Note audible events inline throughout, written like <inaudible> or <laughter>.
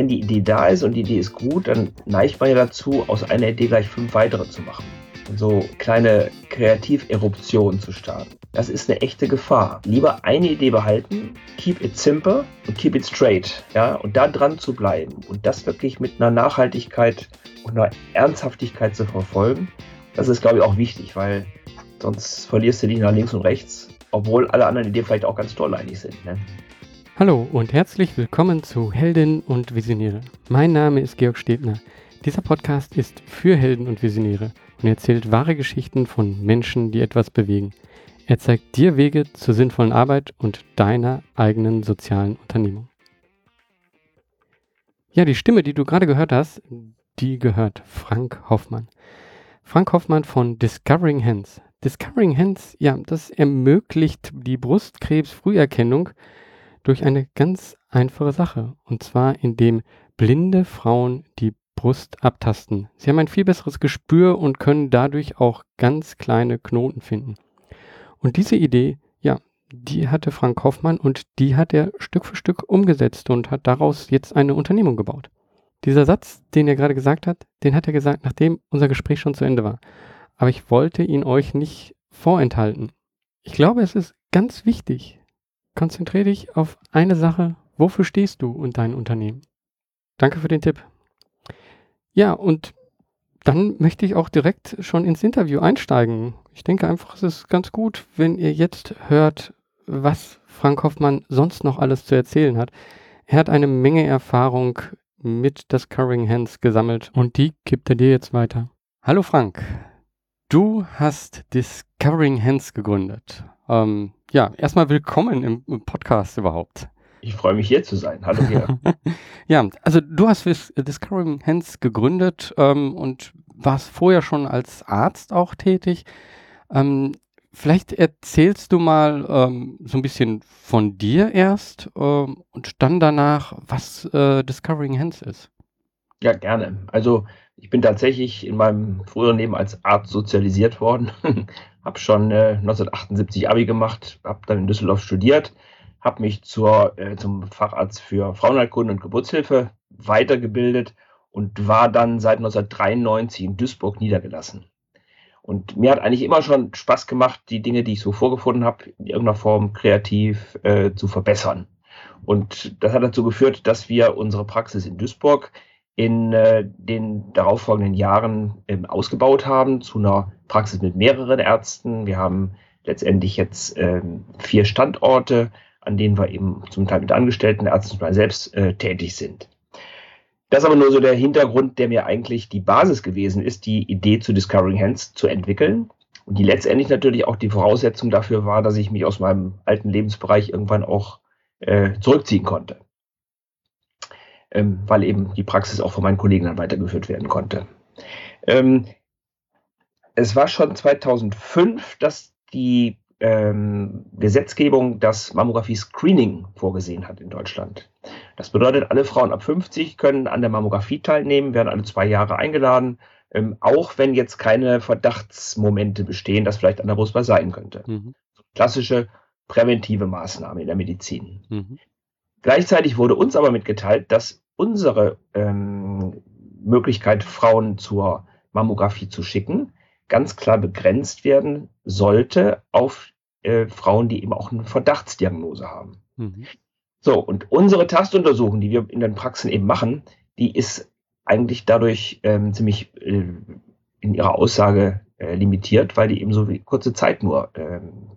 wenn die Idee da ist und die Idee ist gut, dann neigt man ja dazu, aus einer Idee gleich fünf weitere zu machen. So kleine Kreativeruptionen zu starten. Das ist eine echte Gefahr. Lieber eine Idee behalten, keep it simple und keep it straight. Ja, und da dran zu bleiben und das wirklich mit einer Nachhaltigkeit und einer Ernsthaftigkeit zu verfolgen, das ist, glaube ich, auch wichtig, weil sonst verlierst du dich nach links und rechts, obwohl alle anderen Ideen vielleicht auch ganz toll eigentlich sind. Ne? Hallo und herzlich willkommen zu Helden und Visionäre. Mein Name ist Georg Stebner. Dieser Podcast ist für Helden und Visionäre und erzählt wahre Geschichten von Menschen, die etwas bewegen. Er zeigt dir Wege zur sinnvollen Arbeit und deiner eigenen sozialen Unternehmung. Ja, die Stimme, die du gerade gehört hast, die gehört Frank Hoffmann. Frank Hoffmann von Discovering Hands. Discovering Hands, ja, das ermöglicht die Brustkrebsfrüherkennung durch eine ganz einfache Sache. Und zwar indem blinde Frauen die Brust abtasten. Sie haben ein viel besseres Gespür und können dadurch auch ganz kleine Knoten finden. Und diese Idee, ja, die hatte Frank Hoffmann und die hat er Stück für Stück umgesetzt und hat daraus jetzt eine Unternehmung gebaut. Dieser Satz, den er gerade gesagt hat, den hat er gesagt, nachdem unser Gespräch schon zu Ende war. Aber ich wollte ihn euch nicht vorenthalten. Ich glaube, es ist ganz wichtig, Konzentriere dich auf eine Sache. Wofür stehst du und dein Unternehmen? Danke für den Tipp. Ja, und dann möchte ich auch direkt schon ins Interview einsteigen. Ich denke einfach, es ist ganz gut, wenn ihr jetzt hört, was Frank Hoffmann sonst noch alles zu erzählen hat. Er hat eine Menge Erfahrung mit Discovering Hands gesammelt und die gibt er dir jetzt weiter. Hallo Frank, du hast Discovering Hands gegründet. Ähm, ja, erstmal willkommen im, im, Podcast überhaupt. Ich freue mich hier zu sein. Hallo hier. <laughs> ja, also du hast Discovering Hands gegründet ähm, und warst vorher schon als Arzt auch tätig. Ähm, vielleicht erzählst du mal ähm, so ein bisschen von dir erst ähm, und dann danach, was äh, Discovering Hands ist. Ja, gerne. Also ich bin tatsächlich in meinem früheren Leben als Arzt sozialisiert worden. Habe schon äh, 1978 Abi gemacht, habe dann in Düsseldorf studiert, habe mich zur, äh, zum Facharzt für Frauenheilkunde und Geburtshilfe weitergebildet und war dann seit 1993 in Duisburg niedergelassen. Und mir hat eigentlich immer schon Spaß gemacht, die Dinge, die ich so vorgefunden habe, in irgendeiner Form kreativ äh, zu verbessern. Und das hat dazu geführt, dass wir unsere Praxis in Duisburg in äh, den darauffolgenden Jahren äh, ausgebaut haben zu einer Praxis mit mehreren Ärzten. Wir haben letztendlich jetzt äh, vier Standorte, an denen wir eben zum Teil mit angestellten Ärzten, zum selbst äh, tätig sind. Das ist aber nur so der Hintergrund, der mir eigentlich die Basis gewesen ist, die Idee zu Discovering Hands zu entwickeln. Und die letztendlich natürlich auch die Voraussetzung dafür war, dass ich mich aus meinem alten Lebensbereich irgendwann auch äh, zurückziehen konnte ähm, weil eben die Praxis auch von meinen Kollegen dann weitergeführt werden konnte. Ähm, es war schon 2005, dass die ähm, Gesetzgebung das Mammographie-Screening vorgesehen hat in Deutschland. Das bedeutet, alle Frauen ab 50 können an der Mammographie teilnehmen, werden alle zwei Jahre eingeladen, ähm, auch wenn jetzt keine Verdachtsmomente bestehen, dass vielleicht an der Brust was sein könnte. Mhm. Klassische präventive Maßnahme in der Medizin. Mhm. Gleichzeitig wurde uns aber mitgeteilt, dass unsere ähm, Möglichkeit, Frauen zur Mammographie zu schicken, ganz klar begrenzt werden sollte auf äh, Frauen, die eben auch eine Verdachtsdiagnose haben. Mhm. So, und unsere Tastuntersuchung, die wir in den Praxen eben machen, die ist eigentlich dadurch ähm, ziemlich äh, in ihrer Aussage äh, limitiert, weil die eben so kurze Zeit nur ähm,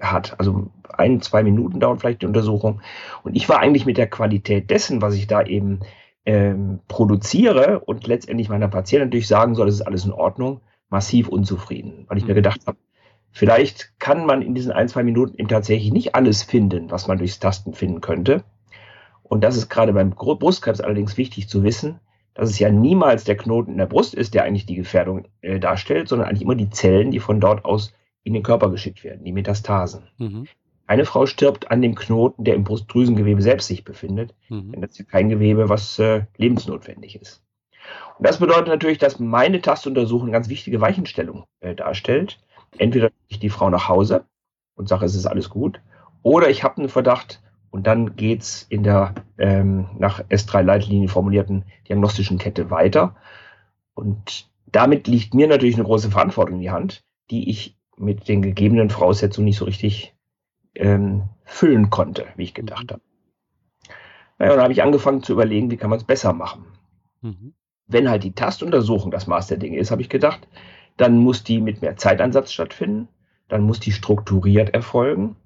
hat. Also ein, zwei Minuten dauert vielleicht die Untersuchung. Und ich war eigentlich mit der Qualität dessen, was ich da eben ähm, produziere und letztendlich meiner Patientin natürlich sagen soll, das ist alles in Ordnung, massiv unzufrieden, weil ich mir mhm. gedacht habe, vielleicht kann man in diesen ein, zwei Minuten eben tatsächlich nicht alles finden, was man durchs Tasten finden könnte. Und das ist gerade beim Brustkrebs allerdings wichtig zu wissen, dass es ja niemals der Knoten in der Brust ist, der eigentlich die Gefährdung äh, darstellt, sondern eigentlich immer die Zellen, die von dort aus in den Körper geschickt werden, die Metastasen. Mhm. Eine Frau stirbt an dem Knoten, der im Brustdrüsengewebe selbst sich befindet, mhm. denn das ist ja kein Gewebe, was äh, lebensnotwendig ist. Und das bedeutet natürlich, dass meine Tastuntersuchung eine ganz wichtige Weichenstellung äh, darstellt. Entweder ich die Frau nach Hause und sage, es ist alles gut, oder ich habe einen Verdacht und dann geht's in der ähm, nach S3-Leitlinien formulierten diagnostischen Kette weiter. Und damit liegt mir natürlich eine große Verantwortung in die Hand, die ich mit den gegebenen Voraussetzungen nicht so richtig ähm, füllen konnte, wie ich gedacht mhm. habe. Naja, dann habe ich angefangen zu überlegen, wie kann man es besser machen. Mhm. Wenn halt die Tastuntersuchung das Maß der Dinge ist, habe ich gedacht, dann muss die mit mehr Zeitansatz stattfinden, dann muss die strukturiert erfolgen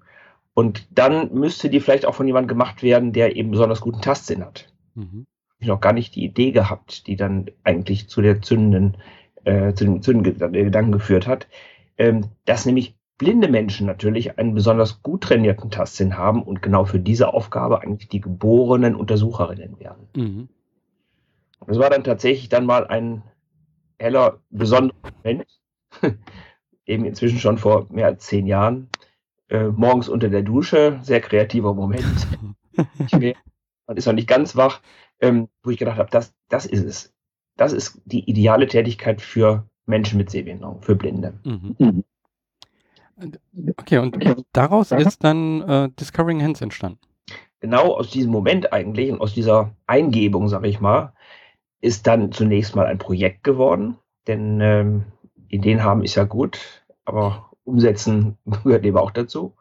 und dann müsste die vielleicht auch von jemandem gemacht werden, der eben besonders guten Tastsinn hat. Mhm. Ich noch gar nicht die Idee gehabt, die dann eigentlich zu der zündenden, äh, zu dem zündenden Gedanken geführt hat, dass nämlich blinde Menschen natürlich einen besonders gut trainierten Tastsinn haben und genau für diese Aufgabe eigentlich die geborenen Untersucherinnen werden. Mhm. Das war dann tatsächlich dann mal ein heller, besonderer Moment, <laughs> eben inzwischen schon vor mehr als zehn Jahren, äh, morgens unter der Dusche, sehr kreativer Moment. <laughs> man ist noch nicht ganz wach, ähm, wo ich gedacht habe, das, das ist es. Das ist die ideale Tätigkeit für Menschen mit Sehbehinderung, für Blinde. Mhm. mhm. Okay, und daraus ist dann äh, Discovering Hands entstanden. Genau aus diesem Moment eigentlich und aus dieser Eingebung, sage ich mal, ist dann zunächst mal ein Projekt geworden. Denn ähm, Ideen haben ist ja gut, aber umsetzen <laughs> gehört eben auch dazu.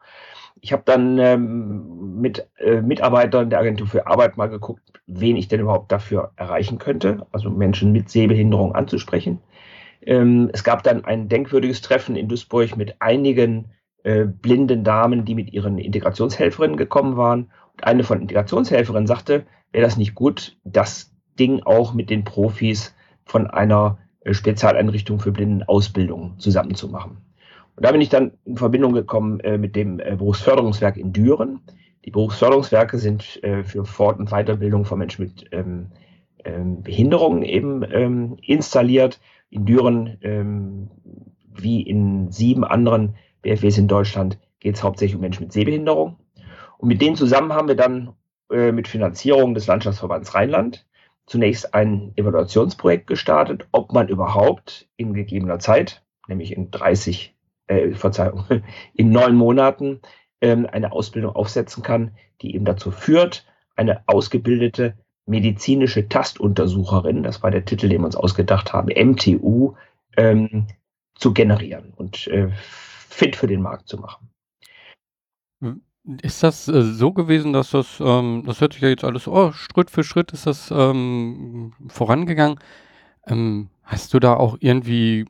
Ich habe dann ähm, mit äh, Mitarbeitern der Agentur für Arbeit mal geguckt, wen ich denn überhaupt dafür erreichen könnte, also Menschen mit Sehbehinderung anzusprechen. Ähm, es gab dann ein denkwürdiges Treffen in Duisburg mit einigen äh, blinden Damen, die mit ihren Integrationshelferinnen gekommen waren. Und eine von Integrationshelferinnen sagte, wäre das nicht gut, das Ding auch mit den Profis von einer äh, Spezialeinrichtung für Blindenausbildung zusammenzumachen. Und da bin ich dann in Verbindung gekommen äh, mit dem äh, Berufsförderungswerk in Düren. Die Berufsförderungswerke sind äh, für Fort- und Weiterbildung von Menschen mit ähm, ähm, Behinderungen eben ähm, installiert in Düren ähm, wie in sieben anderen BFWs in Deutschland geht es hauptsächlich um Menschen mit Sehbehinderung. Und mit denen zusammen haben wir dann äh, mit Finanzierung des Landschaftsverbands Rheinland zunächst ein Evaluationsprojekt gestartet, ob man überhaupt in gegebener Zeit, nämlich in 30, äh, Verzeihung, <laughs> in neun Monaten ähm, eine Ausbildung aufsetzen kann, die eben dazu führt, eine ausgebildete medizinische Tastuntersucherin, das war der Titel, den wir uns ausgedacht haben, MTU, ähm, zu generieren und äh, fit für den Markt zu machen. Ist das äh, so gewesen, dass das, ähm, das hört sich ja jetzt alles, oh, Schritt für Schritt ist das ähm, vorangegangen. Ähm, hast du da auch irgendwie,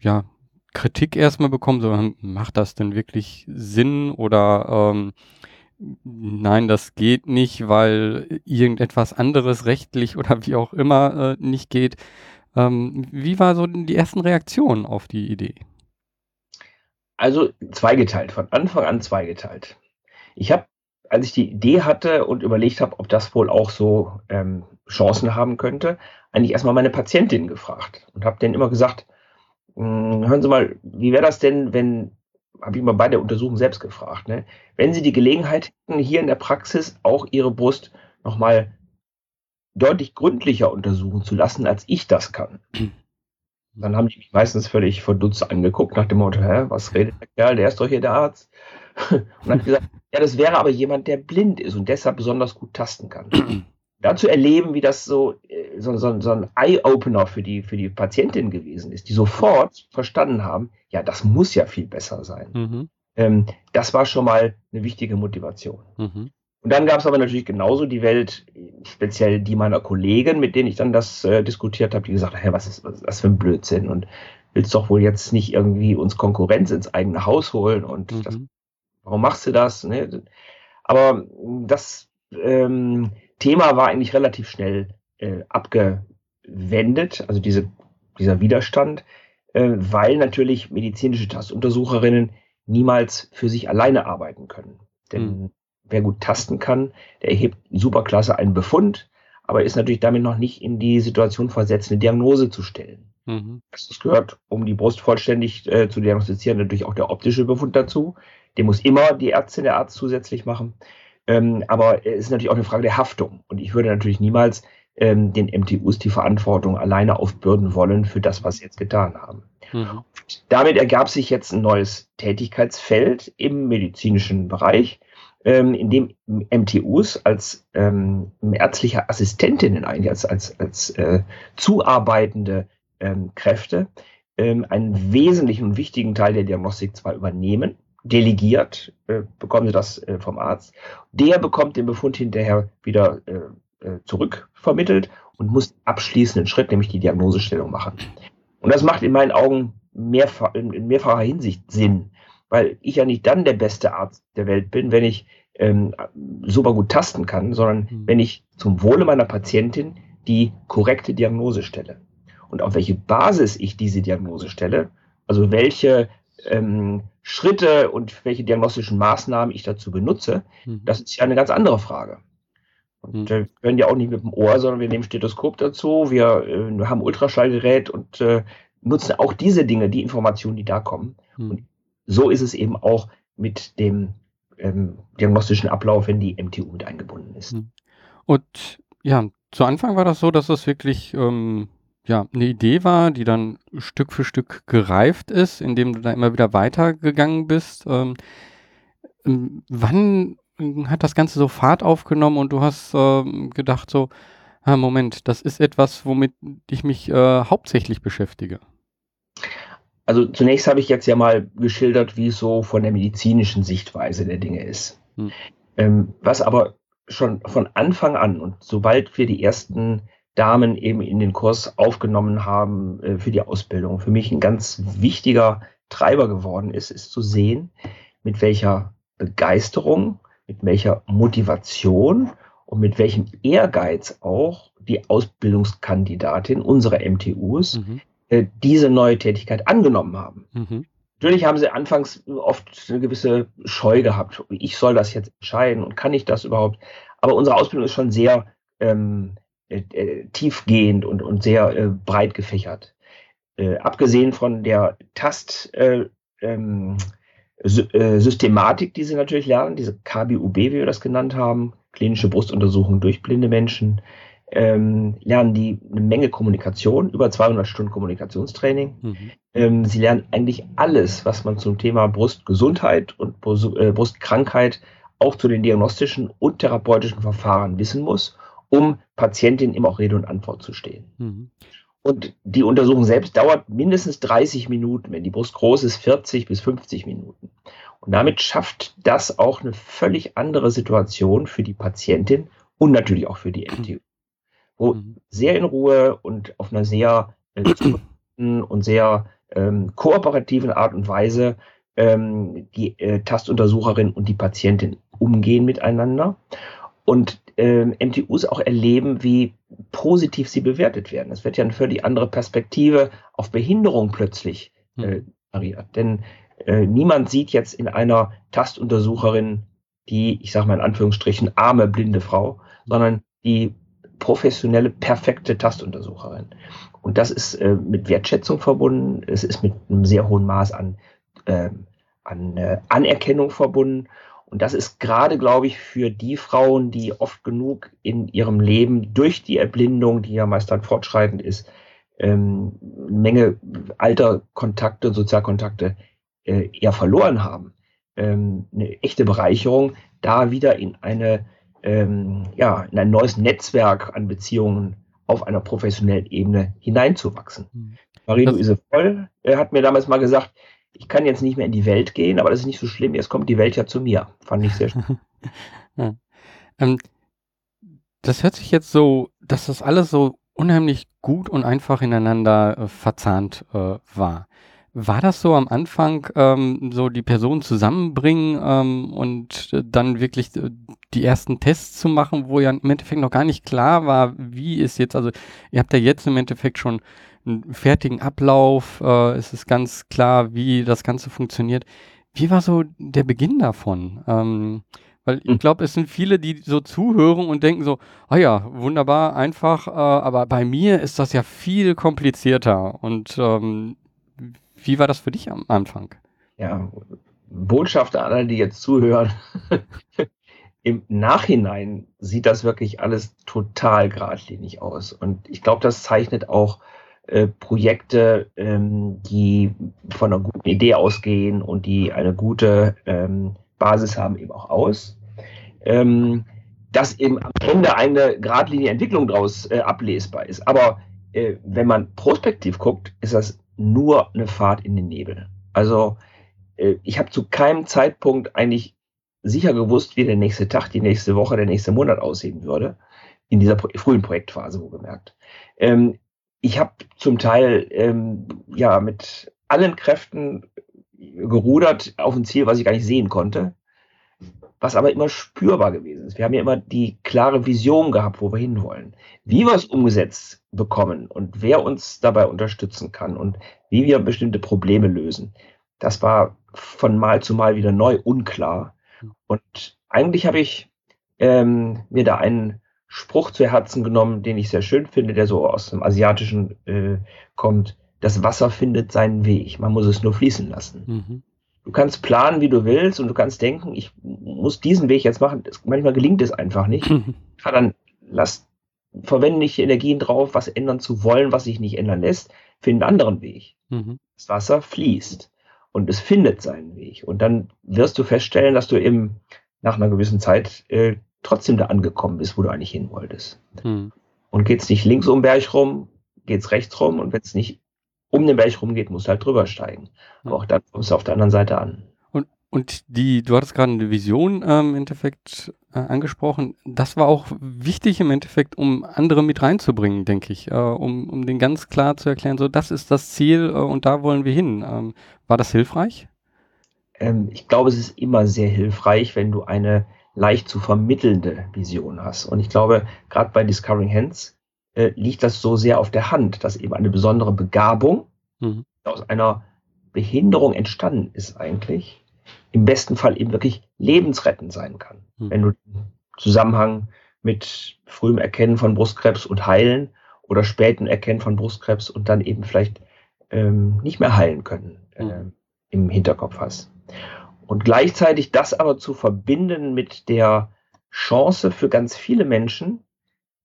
ja, Kritik erstmal bekommen, so, macht das denn wirklich Sinn oder ähm, nein, das geht nicht, weil irgendetwas anderes rechtlich oder wie auch immer äh, nicht geht. Ähm, wie war so die ersten Reaktionen auf die Idee? Also zweigeteilt, von Anfang an zweigeteilt. Ich habe, als ich die Idee hatte und überlegt habe, ob das wohl auch so ähm, Chancen haben könnte, eigentlich erstmal meine Patientin gefragt und habe denen immer gesagt, hm, hören Sie mal, wie wäre das denn, wenn habe ich mal bei der Untersuchung selbst gefragt, ne? wenn Sie die Gelegenheit hätten, hier in der Praxis auch Ihre Brust nochmal deutlich gründlicher untersuchen zu lassen, als ich das kann. <clears throat> Dann haben die mich meistens völlig verdutzt angeguckt, nach dem Motto, hä, was redet der Kerl, der ist doch hier der Arzt. <laughs> Und dann gesagt, ja, das wäre aber jemand, der blind ist und deshalb besonders gut tasten kann. <clears throat> da zu erleben, wie das so, äh, so, so, so ein Eye-Opener für die, für die Patientin gewesen ist, die sofort verstanden haben, ja, das muss ja viel besser sein. Mhm. Ähm, das war schon mal eine wichtige Motivation. Mhm. Und dann gab es aber natürlich genauso die Welt, speziell die meiner Kollegen, mit denen ich dann das äh, diskutiert habe, die gesagt haben, hey, was ist, was ist das für ein Blödsinn und willst doch wohl jetzt nicht irgendwie uns Konkurrenz ins eigene Haus holen und mhm. das, warum machst du das? Ne? Aber das, ähm, Thema war eigentlich relativ schnell äh, abgewendet, also diese, dieser Widerstand, äh, weil natürlich medizinische Tastuntersucherinnen niemals für sich alleine arbeiten können. Denn mhm. wer gut tasten kann, der erhebt superklasse einen Befund, aber ist natürlich damit noch nicht in die Situation versetzt, eine Diagnose zu stellen. Mhm. Das gehört, um die Brust vollständig äh, zu diagnostizieren, natürlich auch der optische Befund dazu. Den muss immer die Ärztin, der Arzt zusätzlich machen. Ähm, aber es ist natürlich auch eine Frage der Haftung. Und ich würde natürlich niemals ähm, den MTUs die Verantwortung alleine aufbürden wollen für das, was sie jetzt getan haben. Mhm. Damit ergab sich jetzt ein neues Tätigkeitsfeld im medizinischen Bereich, ähm, in dem MTUs als ähm, ärztliche Assistentinnen eigentlich, als, als, als äh, zuarbeitende ähm, Kräfte, ähm, einen wesentlichen und wichtigen Teil der Diagnostik zwar übernehmen, delegiert, äh, bekommen sie das äh, vom Arzt. Der bekommt den Befund hinterher wieder äh, äh, zurückvermittelt und muss abschließenden Schritt, nämlich die Diagnosestellung machen. Und das macht in meinen Augen mehrfach, in mehrfacher Hinsicht Sinn, weil ich ja nicht dann der beste Arzt der Welt bin, wenn ich ähm, super gut tasten kann, sondern mhm. wenn ich zum Wohle meiner Patientin die korrekte Diagnose stelle. Und auf welche Basis ich diese Diagnose stelle, also welche ähm, Schritte und welche diagnostischen Maßnahmen ich dazu benutze, mhm. das ist ja eine ganz andere Frage. Und mhm. wir können ja auch nicht mit dem Ohr, sondern wir nehmen Stethoskop dazu, wir äh, haben Ultraschallgerät und äh, nutzen auch diese Dinge, die Informationen, die da kommen. Mhm. Und so ist es eben auch mit dem ähm, diagnostischen Ablauf, wenn die MTU mit eingebunden ist. Hm. Und ja, zu Anfang war das so, dass das wirklich ähm, ja, eine Idee war, die dann Stück für Stück gereift ist, indem du da immer wieder weitergegangen bist. Ähm, ähm wann hat das Ganze so Fahrt aufgenommen und du hast äh, gedacht so, ah, Moment, das ist etwas, womit ich mich äh, hauptsächlich beschäftige? Also zunächst habe ich jetzt ja mal geschildert, wie es so von der medizinischen Sichtweise der Dinge ist. Hm. Ähm, was aber schon von Anfang an und sobald wir die ersten Damen eben in den Kurs aufgenommen haben äh, für die Ausbildung, für mich ein ganz wichtiger Treiber geworden ist, ist zu sehen, mit welcher Begeisterung, mit welcher Motivation und mit welchem Ehrgeiz auch die Ausbildungskandidatin unserer MTUs mhm. äh, diese neue Tätigkeit angenommen haben. Mhm. Natürlich haben sie anfangs oft eine gewisse Scheu gehabt. Ich soll das jetzt entscheiden und kann ich das überhaupt? Aber unsere Ausbildung ist schon sehr ähm, äh, äh, tiefgehend und, und sehr äh, breit gefächert. Äh, abgesehen von der Tast äh, ähm, äh, Systematik, die sie natürlich lernen, diese KBUB, wie wir das genannt haben, klinische Brustuntersuchung durch blinde Menschen, ähm, lernen die eine Menge Kommunikation, über 200 Stunden Kommunikationstraining. Mhm. Ähm, sie lernen eigentlich alles, was man zum Thema Brustgesundheit und Brustkrankheit auch zu den diagnostischen und therapeutischen Verfahren wissen muss um Patientin immer auch Rede und Antwort zu stehen. Mhm. Und die Untersuchung selbst dauert mindestens 30 Minuten, wenn die Brust groß ist, 40 bis 50 Minuten. Und damit schafft das auch eine völlig andere Situation für die Patientin und natürlich auch für die MTU, <clears throat> wo mhm. sehr in Ruhe und auf einer sehr äh, <clears throat> und sehr ähm, kooperativen Art und Weise ähm, die äh, Tastuntersucherin und die Patientin umgehen miteinander. Und ähm, MTUs auch erleben, wie positiv sie bewertet werden. Es wird ja eine völlig andere Perspektive auf Behinderung plötzlich äh, variiert. Hm. Denn äh, niemand sieht jetzt in einer Tastuntersucherin die, ich sage mal in Anführungsstrichen, arme blinde Frau, sondern die professionelle, perfekte Tastuntersucherin. Und das ist äh, mit Wertschätzung verbunden, es ist mit einem sehr hohen Maß an, äh, an äh, Anerkennung verbunden und das ist gerade, glaube ich, für die Frauen, die oft genug in ihrem Leben durch die Erblindung, die ja meist dann fortschreitend ist, ähm, eine Menge alter Kontakte und Sozialkontakte äh, eher verloren haben. Ähm, eine echte Bereicherung, da wieder in eine ähm, ja, in ein neues Netzwerk an Beziehungen auf einer professionellen Ebene hineinzuwachsen. Mhm. Marie-Louise Voll äh, hat mir damals mal gesagt, ich kann jetzt nicht mehr in die Welt gehen, aber das ist nicht so schlimm, jetzt kommt die Welt ja zu mir. Fand ich sehr schön. <laughs> ja. ähm, das hört sich jetzt so, dass das alles so unheimlich gut und einfach ineinander äh, verzahnt äh, war. War das so am Anfang, ähm, so die Personen zusammenbringen ähm, und äh, dann wirklich äh, die ersten Tests zu machen, wo ja im Endeffekt noch gar nicht klar war, wie ist jetzt, also ihr habt ja jetzt im Endeffekt schon einen fertigen Ablauf, äh, es ist ganz klar, wie das Ganze funktioniert. Wie war so der Beginn davon? Ähm, weil ich hm. glaube, es sind viele, die so zuhören und denken so, ah ja, wunderbar, einfach, äh, aber bei mir ist das ja viel komplizierter. Und ähm, wie war das für dich am Anfang? Ja, Botschaft an alle, die jetzt zuhören. <laughs> Im Nachhinein sieht das wirklich alles total geradlinig aus. Und ich glaube, das zeichnet auch äh, Projekte, ähm, die von einer guten Idee ausgehen und die eine gute ähm, Basis haben, eben auch aus. ähm, dass eben am Ende eine geradlinige Entwicklung daraus äh, ablesbar ist. Aber äh, wenn man prospektiv guckt, ist das nur eine Fahrt in den Nebel. Also äh, ich habe zu keinem Zeitpunkt eigentlich sicher gewusst, wie der nächste Tag, die nächste Woche, der nächste Monat aussehen würde. In dieser frühen Projektphase, wo gemerkt. Ähm, ich habe zum Teil ähm, ja mit allen Kräften gerudert auf ein Ziel, was ich gar nicht sehen konnte, was aber immer spürbar gewesen ist. Wir haben ja immer die klare Vision gehabt, wo wir hinwollen. Wie wir es umgesetzt bekommen und wer uns dabei unterstützen kann und wie wir bestimmte Probleme lösen, das war von Mal zu Mal wieder neu unklar. Und eigentlich habe ich ähm, mir da einen Spruch zu Herzen genommen, den ich sehr schön finde, der so aus dem Asiatischen äh, kommt. Das Wasser findet seinen Weg. Man muss es nur fließen lassen. Mhm. Du kannst planen, wie du willst, und du kannst denken, ich muss diesen Weg jetzt machen. Das, manchmal gelingt es einfach nicht. Mhm. <laughs> Ja, dann lass, verwende nicht Energien drauf, was ändern zu wollen, was sich nicht ändern lässt. Finde einen anderen Weg. Mhm. Das Wasser fließt und es findet seinen Weg. Und dann wirst du feststellen, dass du eben nach einer gewissen Zeit äh, trotzdem da angekommen bist, wo du eigentlich hin wolltest. Mhm. Und geht es nicht links um den Berg rum, geht es rechts rum und wenn es nicht um den Berg rumgeht, musst du halt drüber steigen. Aber auch dann kommst du auf der anderen Seite an. Und, und die, du hattest gerade eine Vision ähm, im Endeffekt äh, angesprochen. Das war auch wichtig im Endeffekt, um andere mit reinzubringen, denke ich. Äh, um, um den ganz klar zu erklären, so das ist das Ziel äh, und da wollen wir hin. Ähm, war das hilfreich? Ähm, ich glaube, es ist immer sehr hilfreich, wenn du eine leicht zu vermittelnde Vision hast. Und ich glaube, gerade bei Discovering Hands äh, liegt das so sehr auf der Hand, dass eben eine besondere Begabung mhm. aus einer Behinderung entstanden ist eigentlich, im besten Fall eben wirklich lebensrettend sein kann. Mhm. Wenn du den Zusammenhang mit frühem Erkennen von Brustkrebs und Heilen oder späten Erkennen von Brustkrebs und dann eben vielleicht ähm, nicht mehr heilen können äh, mhm. im Hinterkopf hast. Und gleichzeitig das aber zu verbinden mit der Chance für ganz viele Menschen,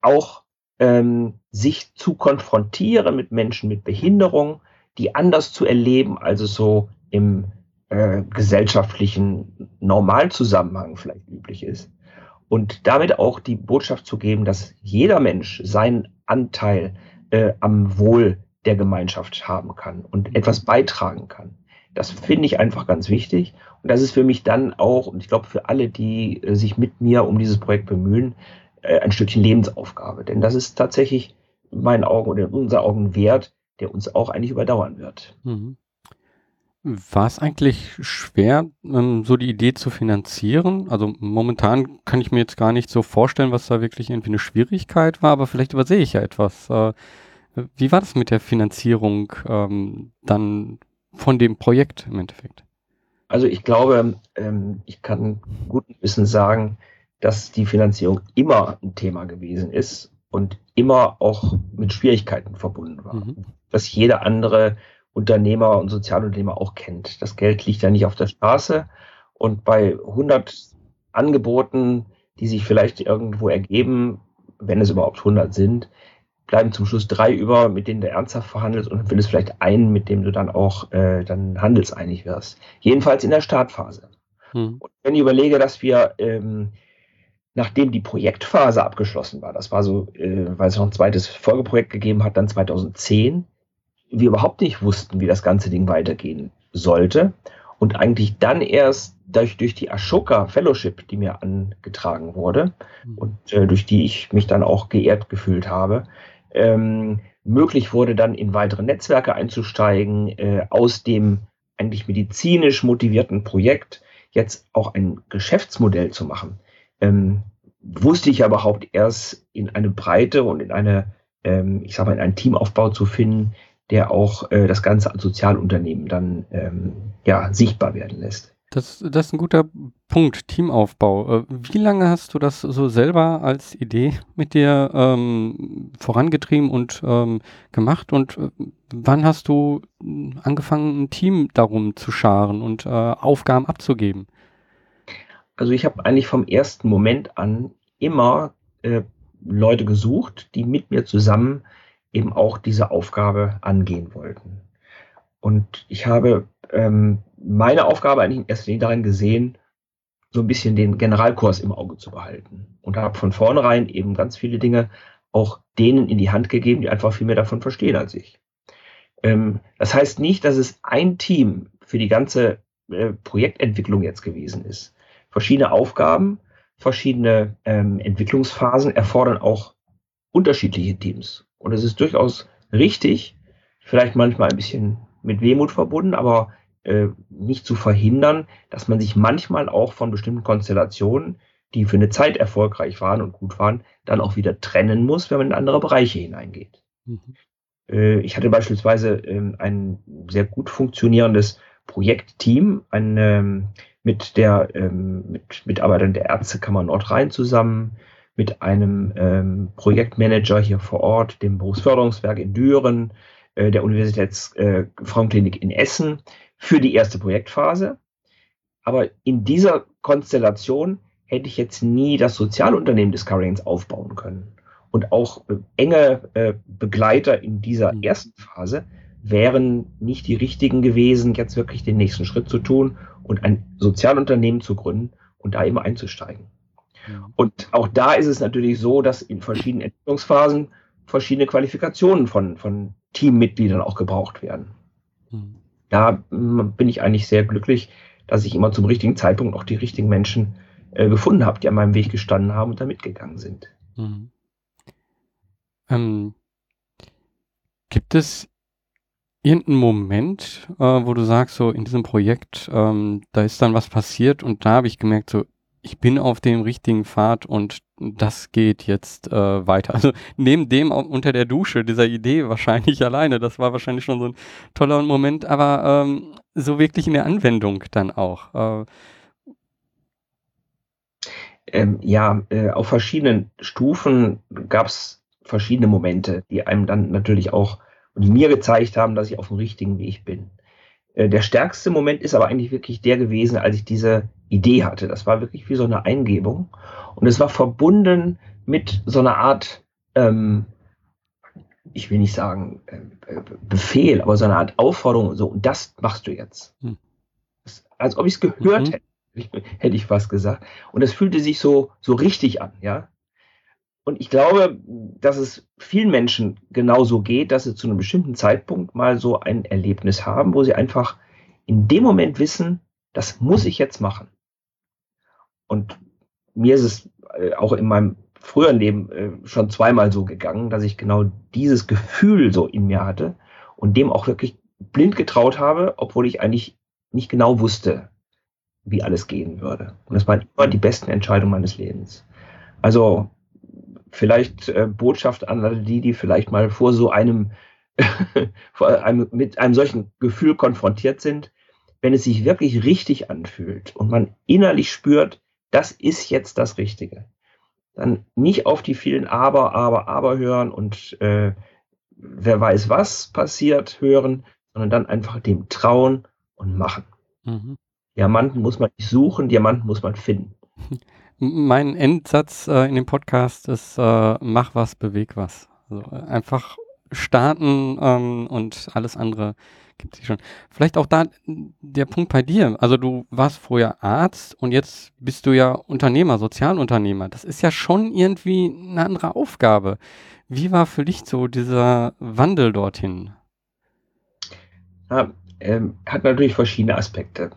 auch ähm, sich zu konfrontieren mit Menschen mit Behinderung, die anders zu erleben, also so im äh, gesellschaftlichen Normalzusammenhang vielleicht üblich ist. Und damit auch die Botschaft zu geben, dass jeder Mensch seinen Anteil äh, am Wohl der Gemeinschaft haben kann und etwas beitragen kann. Das finde ich einfach ganz wichtig. Und das ist für mich dann auch, und ich glaube für alle, die äh, sich mit mir um dieses Projekt bemühen, äh, ein Stückchen Lebensaufgabe. Denn das ist tatsächlich in meinen Augen oder in unseren Augen wert, der uns auch eigentlich überdauern wird. Mhm. War es eigentlich schwer, ähm, so die Idee zu finanzieren? Also momentan kann ich mir jetzt gar nicht so vorstellen, was da wirklich irgendwie eine Schwierigkeit war, aber vielleicht übersehe ich ja etwas. Äh, wie war das mit der Finanzierung ähm, dann von dem Projekt im Endeffekt? Also ich glaube, ähm, ich kann guten Wissen sagen, dass die Finanzierung immer ein Thema gewesen ist und immer auch mit Schwierigkeiten verbunden war. Mhm. Dass jeder andere Unternehmer und Sozialunternehmer auch kennt. Das Geld liegt ja nicht auf der Straße und bei 100 Angeboten, die sich vielleicht irgendwo ergeben, wenn es überhaupt 100 sind, bleiben zum Schluss drei über, mit denen du ernsthaft verhandelst und dann findest vielleicht einen, mit dem du dann auch äh, dann handelseinig wirst. Jedenfalls in der Startphase. Mhm. Und wenn ich überlege, dass wir ähm, nachdem die Projektphase abgeschlossen war, das war so, äh, weil es noch ein zweites Folgeprojekt gegeben hat, dann 2010, wir überhaupt nicht wussten, wie das ganze Ding weitergehen sollte. Und eigentlich dann erst durch, durch die Ashoka Fellowship, die mir angetragen wurde mhm. und äh, durch die ich mich dann auch geehrt gefühlt habe, ähm, möglich wurde, dann in weitere Netzwerke einzusteigen, äh, aus dem eigentlich medizinisch motivierten Projekt jetzt auch ein Geschäftsmodell zu machen ähm, wusste ich ja überhaupt erst in eine Breite und in eine, ähm, ich sag mal, in einen Teamaufbau zu finden, der auch äh, das Ganze als Sozialunternehmen dann ähm, ja, sichtbar werden lässt. Das, das ist ein guter Punkt, Teamaufbau. Äh, wie lange hast du das so selber als Idee mit dir ähm, vorangetrieben und ähm, gemacht und äh, wann hast du angefangen, ein Team darum zu scharen und äh, Aufgaben abzugeben? Also ich habe eigentlich vom ersten Moment an immer äh, Leute gesucht, die mit mir zusammen eben auch diese Aufgabe angehen wollten. Und ich habe ähm, meine Aufgabe eigentlich Linie darin gesehen, so ein bisschen den Generalkurs im Auge zu behalten. Und habe von vornherein eben ganz viele Dinge auch denen in die Hand gegeben, die einfach viel mehr davon verstehen als ich. Ähm, das heißt nicht, dass es ein Team für die ganze äh, Projektentwicklung jetzt gewesen ist. Verschiedene Aufgaben, verschiedene ähm, Entwicklungsphasen erfordern auch unterschiedliche Teams. Und es ist durchaus richtig, vielleicht manchmal ein bisschen mit Wehmut verbunden, aber äh, nicht zu verhindern, dass man sich manchmal auch von bestimmten Konstellationen, die für eine Zeit erfolgreich waren und gut waren, dann auch wieder trennen muss, wenn man in andere Bereiche hineingeht. Mhm. Äh, ich hatte beispielsweise äh, ein sehr gut funktionierendes Projektteam, ein, ähm, mit der ähm, mit Mitarbeitern der Ärztekammer Nordrhein zusammen, mit einem ähm, Projektmanager hier vor Ort, dem Berufsförderungswerk in Düren, äh, der Universitätsfrauenklinik äh, in Essen für die erste Projektphase. Aber in dieser Konstellation hätte ich jetzt nie das Sozialunternehmen Discoverings aufbauen können. Und auch äh, enge äh, Begleiter in dieser mhm. ersten Phase wären nicht die richtigen gewesen, jetzt wirklich den nächsten Schritt zu tun und ein Sozialunternehmen zu gründen und da eben einzusteigen. Mhm. Und auch da ist es natürlich so, dass in verschiedenen Entwicklungsphasen verschiedene Qualifikationen von, von Teammitgliedern auch gebraucht werden. Mhm da hm, bin ich eigentlich sehr glücklich, dass ich immer zum richtigen Zeitpunkt auch die richtigen Menschen äh, gefunden habe, die an meinem Weg gestanden haben und da mitgegangen sind. Mhm. Ähm, gibt es irgendeinen Moment, äh, wo du sagst, so in diesem Projekt, ähm, da ist dann was passiert und da habe ich gemerkt, so ich bin auf dem richtigen Pfad und das geht jetzt äh, weiter. Also neben dem unter der Dusche, dieser Idee wahrscheinlich <laughs> alleine, das war wahrscheinlich schon so ein toller Moment, aber ähm, so wirklich in der Anwendung dann auch. Äh, ähm, ja, äh, auf verschiedenen Stufen gab es verschiedene Momente, die einem dann natürlich auch, die mir gezeigt haben, dass ich auf dem richtigen Weg bin. Äh, der stärkste Moment ist aber eigentlich wirklich der gewesen, als ich diese Idee hatte. Das war wirklich wie so eine Eingebung. Und es war verbunden mit so einer Art, ähm, ich will nicht sagen äh, Befehl, aber so eine Art Aufforderung. So, und das machst du jetzt. Hm. Das, als ob ich es gehört mhm. hätte, <laughs> hätte ich fast gesagt. Und es fühlte sich so, so richtig an, ja. Und ich glaube, dass es vielen Menschen genauso geht, dass sie zu einem bestimmten Zeitpunkt mal so ein Erlebnis haben, wo sie einfach in dem Moment wissen, das muss ich jetzt machen. Und mir ist es äh, auch in meinem früheren Leben äh, schon zweimal so gegangen, dass ich genau dieses Gefühl so in mir hatte und dem auch wirklich blind getraut habe, obwohl ich eigentlich nicht genau wusste, wie alles gehen würde. Und das waren immer die besten Entscheidungen meines Lebens. Also vielleicht äh, Botschaft an alle die, die vielleicht mal vor so einem, <laughs> vor einem, mit einem solchen Gefühl konfrontiert sind, wenn es sich wirklich richtig anfühlt und man innerlich spürt, das ist jetzt das Richtige, dann nicht auf die vielen Aber, Aber, Aber hören und äh, wer weiß was passiert hören, sondern dann einfach dem trauen und machen. Mhm. Diamanten muss man nicht suchen, Diamanten muss man finden. <laughs> Mein Endsatz äh, in dem Podcast ist, äh, mach was, beweg was. Also äh, einfach starten ähm, und alles andere gibt sich schon. Vielleicht auch da der Punkt bei dir. Also du warst vorher Arzt und jetzt bist du ja Unternehmer, Sozialunternehmer. Das ist ja schon irgendwie eine andere Aufgabe. Wie war für dich so dieser Wandel dorthin? Ja, ähm, hat natürlich verschiedene Aspekte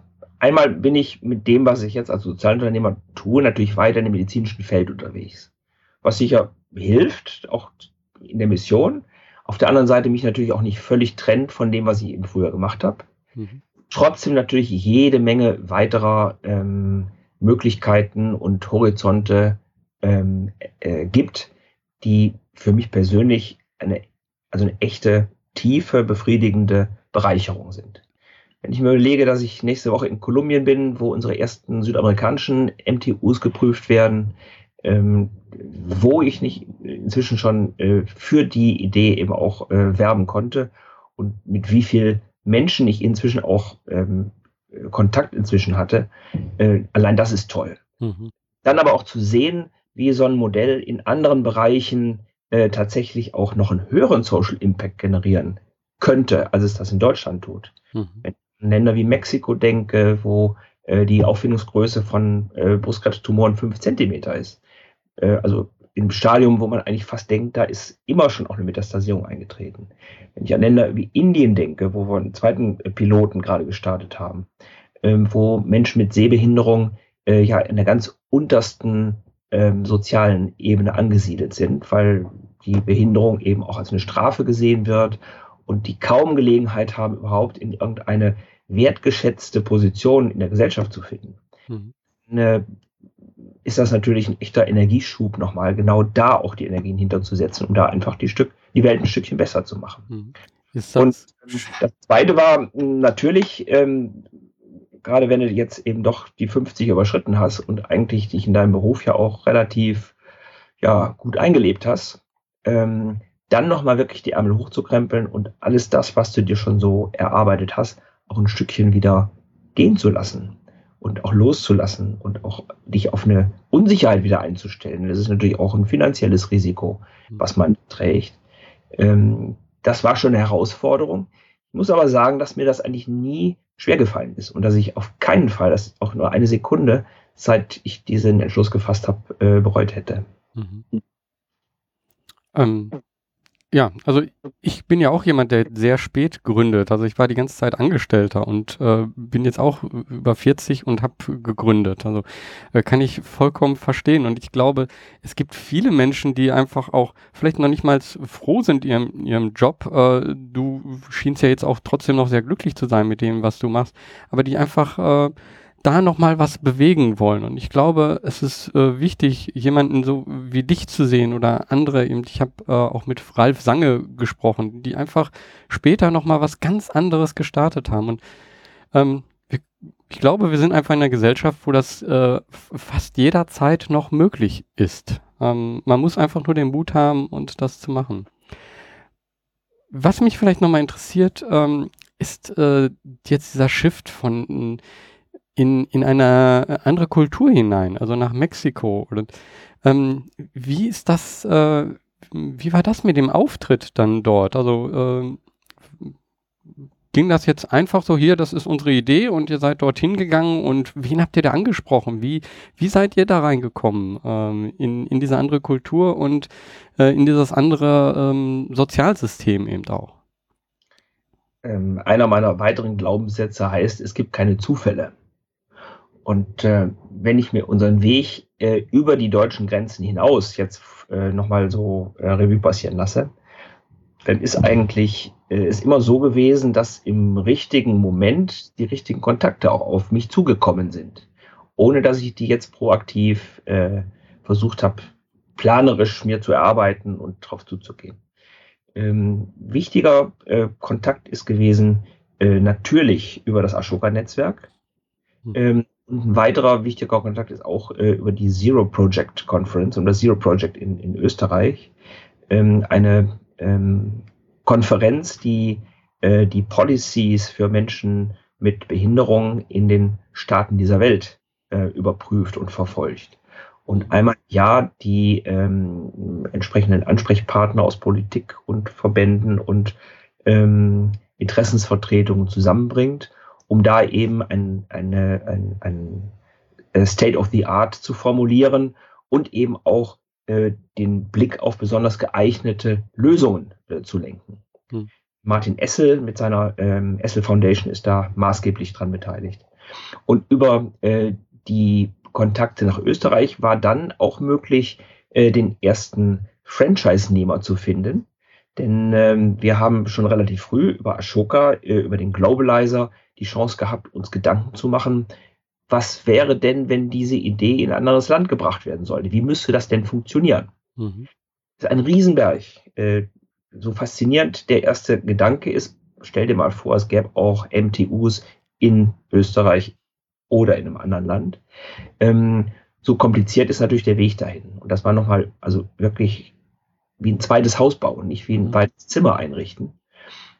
einmal bin ich mit dem, was ich jetzt als Sozialunternehmer tue, natürlich weiter in dem medizinischen Feld unterwegs. Was sicher hilft, auch in der Mission. Auf der anderen Seite mich natürlich auch nicht völlig trennt von dem, was ich eben früher gemacht habe. Mhm. Trotzdem natürlich jede Menge weiterer ähm, Möglichkeiten und Horizonte ähm, äh, gibt, die für mich persönlich eine, also eine echte, tiefe, befriedigende Bereicherung sind. Wenn ich mir überlege, dass ich nächste Woche in Kolumbien bin, wo unsere ersten südamerikanischen MTUs geprüft werden, ähm, wo ich nicht inzwischen schon äh, für die Idee eben auch äh, werben konnte und mit wie viel Menschen ich inzwischen auch ähm, Kontakt inzwischen hatte, äh, allein das ist toll. Mhm. Dann aber auch zu sehen, wie so ein Modell in anderen Bereichen äh, tatsächlich auch noch einen höheren Social Impact generieren könnte, als es das in Deutschland tut. Mhm. Wenn Länder wie Mexiko denke, wo äh, die Auffindungsgröße von äh, Brustkrebstumoren 5 Zentimeter ist. Äh, also im Stadium, wo man eigentlich fast denkt, da ist immer schon auch eine Metastasierung eingetreten. Wenn ich an Länder wie Indien denke, wo wir einen zweiten Piloten gerade gestartet haben, ähm, wo Menschen mit Sehbehinderung äh, ja in der ganz untersten ähm, sozialen Ebene angesiedelt sind, weil die Behinderung eben auch als eine Strafe gesehen wird und die kaum Gelegenheit haben, überhaupt in irgendeine wertgeschätzte Position in der Gesellschaft zu finden. Mhm. Eine, ist das natürlich ein echter Energieschub nochmal, genau da auch die Energien hinterzusetzen, um da einfach die Stück, die Welt ein Stückchen besser zu machen. Mhm. Das und das zweite war natürlich, ähm, gerade wenn du jetzt eben doch die 50 überschritten hast und eigentlich dich in deinem Beruf ja auch relativ ja, gut eingelebt hast, ähm, dann nochmal wirklich die Ärmel hochzukrempeln und alles das, was du dir schon so erarbeitet hast, auch ein Stückchen wieder gehen zu lassen und auch loszulassen und auch dich auf eine Unsicherheit wieder einzustellen. Das ist natürlich auch ein finanzielles Risiko, was man trägt. Ähm, das war schon eine Herausforderung. Ich muss aber sagen, dass mir das eigentlich nie schwer gefallen ist und dass ich auf keinen Fall, das auch nur eine Sekunde, seit ich diesen Entschluss gefasst habe, äh, bereut hätte. Mhm. Ähm, ja, also ich bin ja auch jemand, der sehr spät gründet. Also ich war die ganze Zeit Angestellter und äh, bin jetzt auch über 40 und habe gegründet. Also äh, kann ich vollkommen verstehen. Und ich glaube, es gibt viele Menschen, die einfach auch vielleicht noch nicht mal froh sind in ihrem, ihrem Job. Äh, du schienst ja jetzt auch trotzdem noch sehr glücklich zu sein mit dem, was du machst, aber die einfach äh, da nochmal was bewegen wollen. Und ich glaube, es ist äh, wichtig, jemanden so wie dich zu sehen oder andere. Eben, ich habe äh, auch mit Ralf Sange gesprochen, die einfach später nochmal was ganz anderes gestartet haben. Und ähm, ich glaube, wir sind einfach in einer Gesellschaft, wo das äh, fast jederzeit noch möglich ist. Ähm, man muss einfach nur den Mut haben und das zu machen. Was mich vielleicht nochmal interessiert, ähm, ist äh, jetzt dieser Shift von in, in eine andere Kultur hinein, also nach Mexiko. Oder, ähm, wie ist das, äh, wie war das mit dem Auftritt dann dort? Also äh, ging das jetzt einfach so hier, das ist unsere Idee und ihr seid dorthin gegangen und wen habt ihr da angesprochen? Wie, wie seid ihr da reingekommen ähm, in, in diese andere Kultur und äh, in dieses andere ähm, Sozialsystem eben auch? Ähm, einer meiner weiteren Glaubenssätze heißt, es gibt keine Zufälle. Und äh, wenn ich mir unseren Weg äh, über die deutschen Grenzen hinaus jetzt äh, nochmal so äh, Revue passieren lasse, dann ist eigentlich äh, ist immer so gewesen, dass im richtigen Moment die richtigen Kontakte auch auf mich zugekommen sind, ohne dass ich die jetzt proaktiv äh, versucht habe, planerisch mir zu erarbeiten und drauf zuzugehen. Ähm, wichtiger äh, Kontakt ist gewesen äh, natürlich über das Ashoka-Netzwerk. Hm. Ähm, und ein weiterer wichtiger Kontakt ist auch äh, über die Zero Project Conference und das Zero Project in, in Österreich. Ähm, eine ähm, Konferenz, die äh, die Policies für Menschen mit Behinderung in den Staaten dieser Welt äh, überprüft und verfolgt. Und einmal Jahr die ähm, entsprechenden Ansprechpartner aus Politik und Verbänden und ähm, Interessensvertretungen zusammenbringt um da eben ein, eine, ein, ein äh, State of the Art zu formulieren und eben auch äh, den Blick auf besonders geeignete Lösungen äh, zu lenken. Hm. Martin Essel mit seiner ähm, Essel Foundation ist da maßgeblich dran beteiligt. Und über äh, die Kontakte nach Österreich war dann auch möglich, äh, den ersten Franchise-Nehmer zu finden. Denn ähm, wir haben schon relativ früh über Ashoka, äh, über den Globalizer die Chance gehabt, uns Gedanken zu machen, was wäre denn, wenn diese Idee in ein anderes Land gebracht werden sollte? Wie müsste das denn funktionieren? Mhm. Das ist ein Riesenberg. Äh, so faszinierend der erste Gedanke ist, stell dir mal vor, es gäbe auch MTUs in Österreich oder in einem anderen Land. Ähm, so kompliziert ist natürlich der Weg dahin. Und das war nochmal, also wirklich wie ein zweites Haus bauen, nicht wie ein mhm. zweites Zimmer einrichten.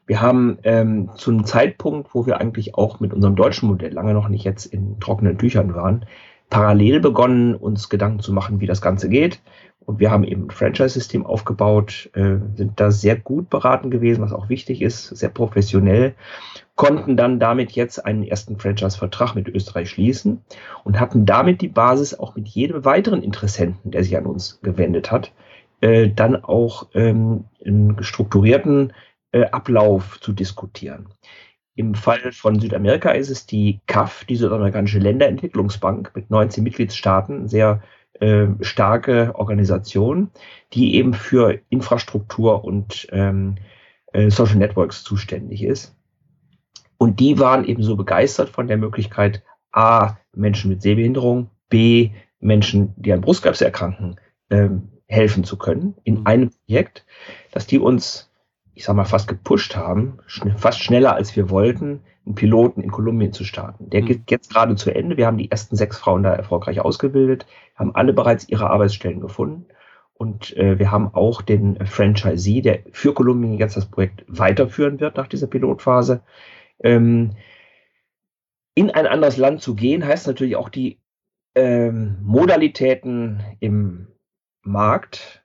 Wir haben ähm, zu einem Zeitpunkt, wo wir eigentlich auch mit unserem deutschen Modell lange noch nicht jetzt in trockenen Tüchern waren, parallel begonnen, uns Gedanken zu machen, wie das Ganze geht. Und wir haben eben ein Franchise-System aufgebaut, äh, sind da sehr gut beraten gewesen, was auch wichtig ist, sehr professionell konnten dann damit jetzt einen ersten Franchise-Vertrag mit Österreich schließen und hatten damit die Basis auch mit jedem weiteren Interessenten, der sich an uns gewendet hat, äh, dann auch ähm, einen strukturierten äh, Ablauf zu diskutieren. Im Fall von Südamerika ist es die CAF, die Südamerikanische Länderentwicklungsbank mit 19 Mitgliedstaaten, sehr äh, starke Organisation, die eben für Infrastruktur und ähm, äh, Social Networks zuständig ist. Und die waren eben so begeistert von der Möglichkeit, A, Menschen mit Sehbehinderung, B, Menschen, die an Brustkrebs erkranken, ähm, helfen zu können in mhm. einem Projekt, dass die uns ich sag mal, fast gepusht haben, fast schneller als wir wollten, einen Piloten in Kolumbien zu starten. Der mhm. geht jetzt gerade zu Ende. Wir haben die ersten sechs Frauen da erfolgreich ausgebildet, haben alle bereits ihre Arbeitsstellen gefunden. Und äh, wir haben auch den Franchisee, der für Kolumbien jetzt das Projekt weiterführen wird nach dieser Pilotphase. Ähm, in ein anderes Land zu gehen, heißt natürlich auch die ähm, Modalitäten im Markt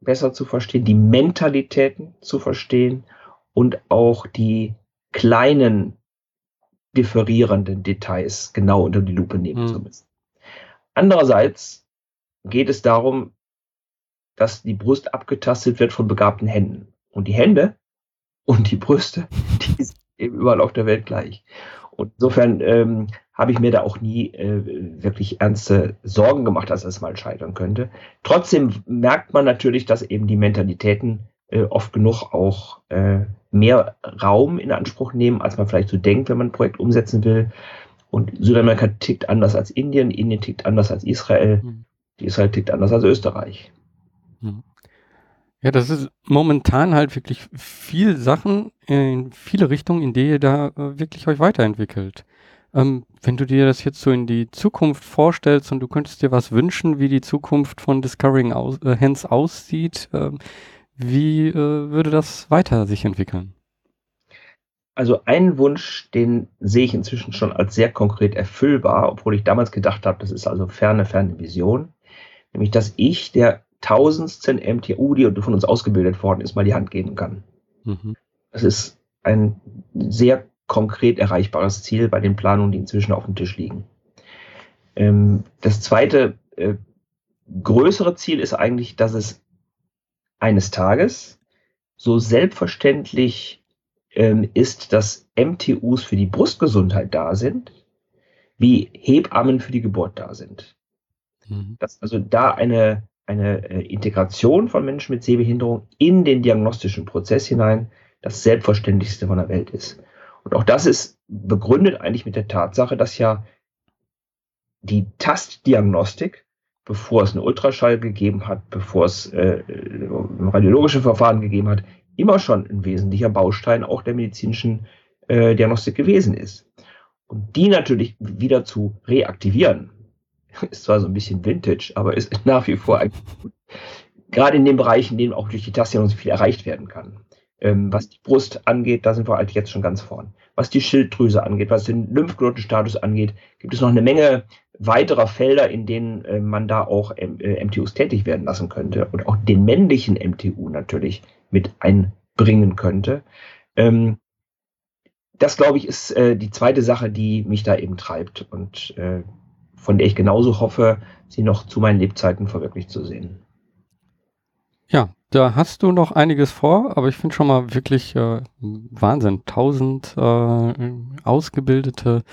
besser zu verstehen, die Mentalitäten zu verstehen und auch die kleinen differierenden Details genau unter die Lupe nehmen mhm. zu müssen. Andererseits geht es darum, dass die Brust abgetastet wird von begabten Händen. Und die Hände und die Brüste, <laughs> die sind eben überall auf der Welt gleich. Und insofern ähm, habe ich mir da auch nie äh, wirklich ernste Sorgen gemacht, dass es mal scheitern könnte. Trotzdem merkt man natürlich, dass eben die Mentalitäten äh, oft genug auch äh, mehr Raum in Anspruch nehmen, als man vielleicht so denkt, wenn man ein Projekt umsetzen will. Und Südamerika tickt anders als Indien, Indien tickt anders als Israel, mhm. Israel tickt anders als Österreich. Mhm. Ja, das ist momentan halt wirklich viel Sachen in viele Richtungen, in die ihr da äh, wirklich euch weiterentwickelt. Ähm, wenn du dir das jetzt so in die Zukunft vorstellst und du könntest dir was wünschen, wie die Zukunft von Discovering aus, äh, Hands aussieht, äh, wie äh, würde das weiter sich entwickeln? Also einen Wunsch, den sehe ich inzwischen schon als sehr konkret erfüllbar, obwohl ich damals gedacht habe, das ist also ferne, ferne Vision. Nämlich, dass ich der tausendsten MTU, die von uns ausgebildet worden ist, mal die Hand geben kann. Mhm. Das ist ein sehr konkret erreichbares Ziel bei den Planungen, die inzwischen auf dem Tisch liegen. Ähm, das zweite äh, größere Ziel ist eigentlich, dass es eines Tages so selbstverständlich ähm, ist, dass MTUs für die Brustgesundheit da sind, wie Hebammen für die Geburt da sind. Mhm. Dass also da eine, eine äh, Integration von Menschen mit Sehbehinderung in den diagnostischen Prozess hinein das Selbstverständlichste von der Welt ist. Und auch das ist begründet eigentlich mit der Tatsache, dass ja die Tastdiagnostik, bevor es einen Ultraschall gegeben hat, bevor es äh, radiologische Verfahren gegeben hat, immer schon ein wesentlicher Baustein auch der medizinischen äh, Diagnostik gewesen ist. Und die natürlich wieder zu reaktivieren, <laughs> ist zwar so ein bisschen Vintage, aber ist <laughs> nach wie vor gut. Gerade in den Bereichen, in denen auch durch die Tastdiagnostik viel erreicht werden kann. Ähm, was die Brust angeht, da sind wir halt jetzt schon ganz vorn. Was die Schilddrüse angeht, was den Lymphknotenstatus angeht, gibt es noch eine Menge weiterer Felder, in denen äh, man da auch äh, MTUs tätig werden lassen könnte und auch den männlichen MTU natürlich mit einbringen könnte. Ähm, das, glaube ich, ist äh, die zweite Sache, die mich da eben treibt und äh, von der ich genauso hoffe, sie noch zu meinen Lebzeiten verwirklicht zu sehen. Ja, da hast du noch einiges vor, aber ich finde schon mal wirklich äh, Wahnsinn. 1000 äh, ausgebildete,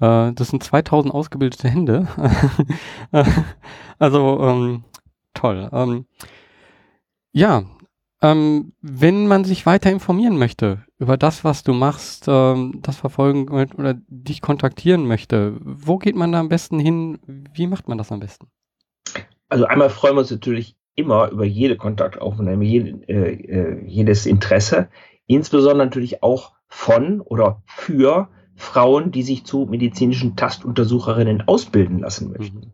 äh, das sind 2000 ausgebildete Hände. <laughs> also ähm, toll. Ähm, ja, ähm, wenn man sich weiter informieren möchte über das, was du machst, ähm, das verfolgen oder dich kontaktieren möchte, wo geht man da am besten hin? Wie macht man das am besten? Also einmal freuen wir uns natürlich immer über jede Kontaktaufnahme, jede, äh, äh, jedes Interesse, insbesondere natürlich auch von oder für Frauen, die sich zu medizinischen Tastuntersucherinnen ausbilden lassen möchten. Mhm.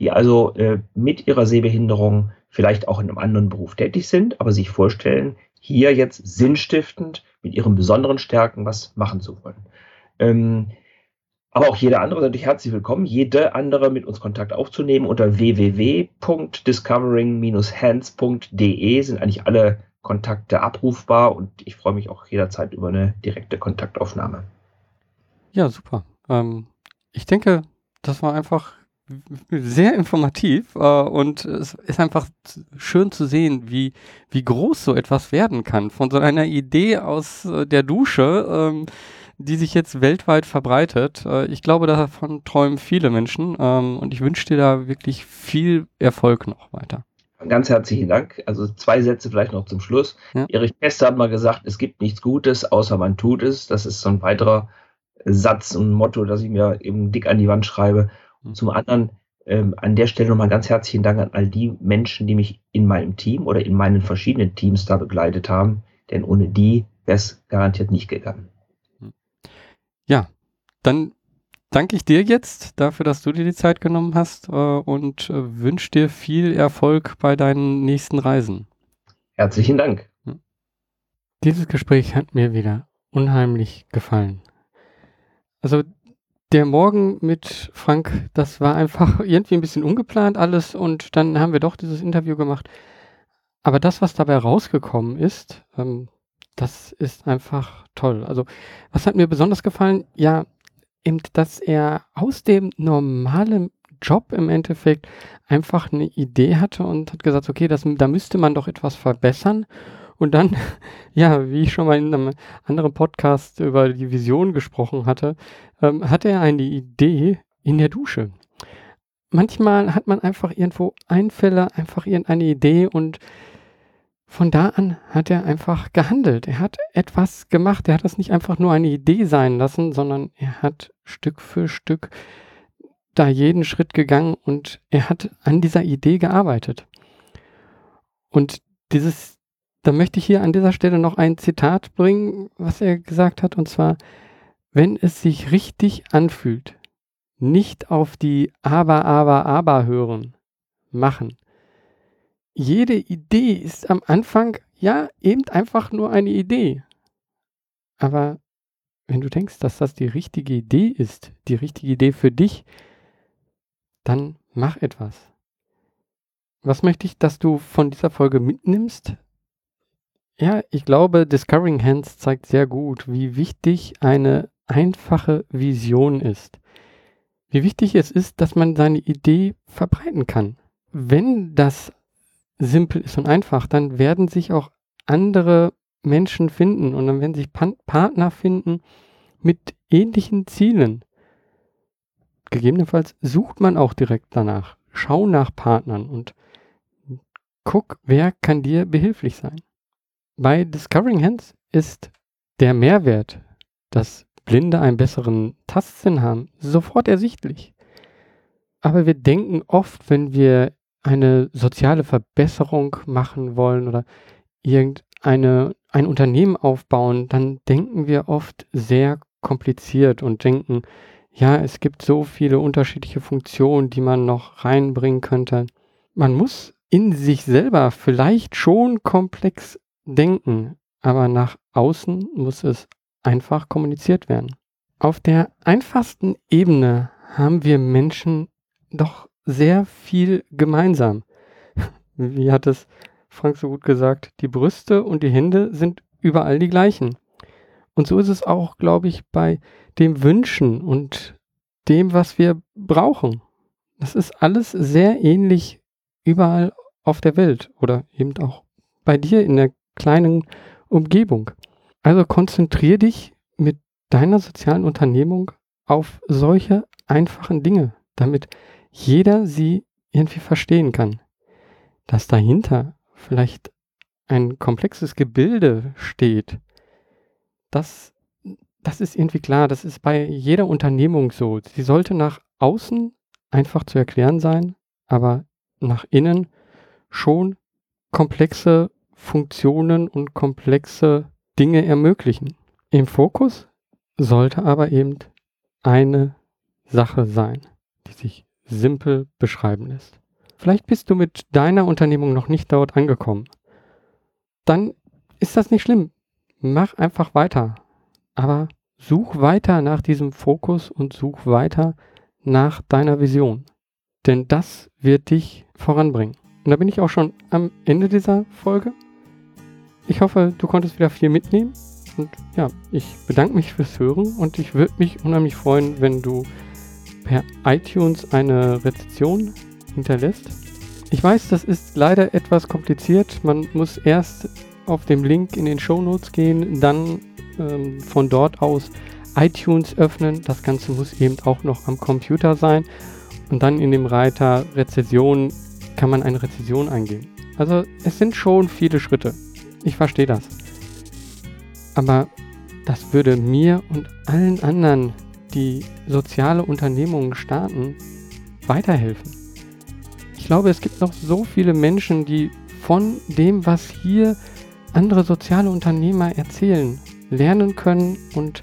Die also äh, mit ihrer Sehbehinderung vielleicht auch in einem anderen Beruf tätig sind, aber sich vorstellen, hier jetzt sinnstiftend mit ihren besonderen Stärken was machen zu wollen. Ähm, aber auch jeder andere natürlich herzlich willkommen, jede andere mit uns Kontakt aufzunehmen unter www.discovering-hands.de sind eigentlich alle Kontakte abrufbar und ich freue mich auch jederzeit über eine direkte Kontaktaufnahme. Ja, super. Ähm, ich denke, das war einfach sehr informativ äh, und es ist einfach schön zu sehen, wie, wie groß so etwas werden kann. Von so einer Idee aus äh, der Dusche, ähm, die sich jetzt weltweit verbreitet. Äh, ich glaube, davon träumen viele Menschen ähm, und ich wünsche dir da wirklich viel Erfolg noch weiter. Ganz herzlichen Dank. Also zwei Sätze vielleicht noch zum Schluss. Ja. Erich Kästner hat mal gesagt, es gibt nichts Gutes, außer man tut es. Das ist so ein weiterer Satz und Motto, das ich mir eben dick an die Wand schreibe. Und zum anderen ähm, an der Stelle nochmal ganz herzlichen Dank an all die Menschen, die mich in meinem Team oder in meinen verschiedenen Teams da begleitet haben. Denn ohne die wäre es garantiert nicht gegangen. Ja, dann danke ich dir jetzt dafür, dass du dir die Zeit genommen hast äh, und äh, wünsche dir viel Erfolg bei deinen nächsten Reisen. Herzlichen Dank. Dieses Gespräch hat mir wieder unheimlich gefallen. Also der Morgen mit Frank, das war einfach irgendwie ein bisschen ungeplant alles und dann haben wir doch dieses Interview gemacht. Aber das, was dabei rausgekommen ist, ähm, das ist einfach toll. Also, was hat mir besonders gefallen? Ja, eben, dass er aus dem normalen Job im Endeffekt einfach eine Idee hatte und hat gesagt, okay, das, da müsste man doch etwas verbessern. Und dann, <laughs> ja, wie ich schon mal in einem anderen Podcast über die Vision gesprochen hatte, ähm, hatte er eine Idee in der Dusche. Manchmal hat man einfach irgendwo Einfälle, einfach irgendeine Idee und von da an hat er einfach gehandelt. Er hat etwas gemacht. Er hat das nicht einfach nur eine Idee sein lassen, sondern er hat Stück für Stück da jeden Schritt gegangen und er hat an dieser Idee gearbeitet. Und dieses, da möchte ich hier an dieser Stelle noch ein Zitat bringen, was er gesagt hat, und zwar, wenn es sich richtig anfühlt, nicht auf die Aber, Aber, Aber hören, machen, jede Idee ist am Anfang ja eben einfach nur eine Idee. Aber wenn du denkst, dass das die richtige Idee ist, die richtige Idee für dich, dann mach etwas. Was möchte ich, dass du von dieser Folge mitnimmst? Ja, ich glaube, Discovering Hands zeigt sehr gut, wie wichtig eine einfache Vision ist. Wie wichtig es ist, dass man seine Idee verbreiten kann. Wenn das simpel ist und einfach, dann werden sich auch andere Menschen finden und dann werden sich Pan Partner finden mit ähnlichen Zielen. Gegebenenfalls sucht man auch direkt danach. Schau nach Partnern und guck, wer kann dir behilflich sein. Bei Discovering Hands ist der Mehrwert, dass Blinde einen besseren Tastsinn haben, sofort ersichtlich. Aber wir denken oft, wenn wir eine soziale Verbesserung machen wollen oder irgendeine ein Unternehmen aufbauen, dann denken wir oft sehr kompliziert und denken, ja, es gibt so viele unterschiedliche Funktionen, die man noch reinbringen könnte. Man muss in sich selber vielleicht schon komplex denken, aber nach außen muss es einfach kommuniziert werden. Auf der einfachsten Ebene haben wir Menschen doch sehr viel gemeinsam. <laughs> Wie hat es Frank so gut gesagt? Die Brüste und die Hände sind überall die gleichen. Und so ist es auch, glaube ich, bei dem Wünschen und dem, was wir brauchen. Das ist alles sehr ähnlich überall auf der Welt oder eben auch bei dir in der kleinen Umgebung. Also konzentrier dich mit deiner sozialen Unternehmung auf solche einfachen Dinge, damit jeder sie irgendwie verstehen kann. Dass dahinter vielleicht ein komplexes Gebilde steht, das, das ist irgendwie klar. Das ist bei jeder Unternehmung so. Sie sollte nach außen einfach zu erklären sein, aber nach innen schon komplexe Funktionen und komplexe Dinge ermöglichen. Im Fokus sollte aber eben eine Sache sein, die sich simpel beschreiben lässt. Vielleicht bist du mit deiner Unternehmung noch nicht dort angekommen. Dann ist das nicht schlimm. Mach einfach weiter. Aber such weiter nach diesem Fokus und such weiter nach deiner Vision. Denn das wird dich voranbringen. Und da bin ich auch schon am Ende dieser Folge. Ich hoffe, du konntest wieder viel mitnehmen. Und ja, ich bedanke mich fürs Hören und ich würde mich unheimlich freuen, wenn du per iTunes eine Rezension hinterlässt. Ich weiß, das ist leider etwas kompliziert. Man muss erst auf dem Link in den Show Notes gehen, dann ähm, von dort aus iTunes öffnen. Das Ganze muss eben auch noch am Computer sein. Und dann in dem Reiter Rezession kann man eine Rezession eingeben. Also es sind schon viele Schritte. Ich verstehe das. Aber das würde mir und allen anderen, die soziale Unternehmungen starten, weiterhelfen. Ich glaube, es gibt noch so viele Menschen, die von dem, was hier andere soziale Unternehmer erzählen, lernen können und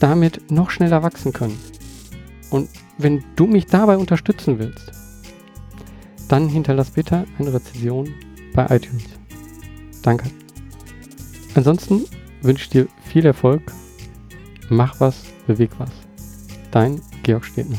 damit noch schneller wachsen können. Und wenn du mich dabei unterstützen willst, dann hinterlass bitte eine Rezension bei iTunes. Danke. Ansonsten wünsche ich dir viel Erfolg. Mach was, beweg was. Dein Georg Stedner.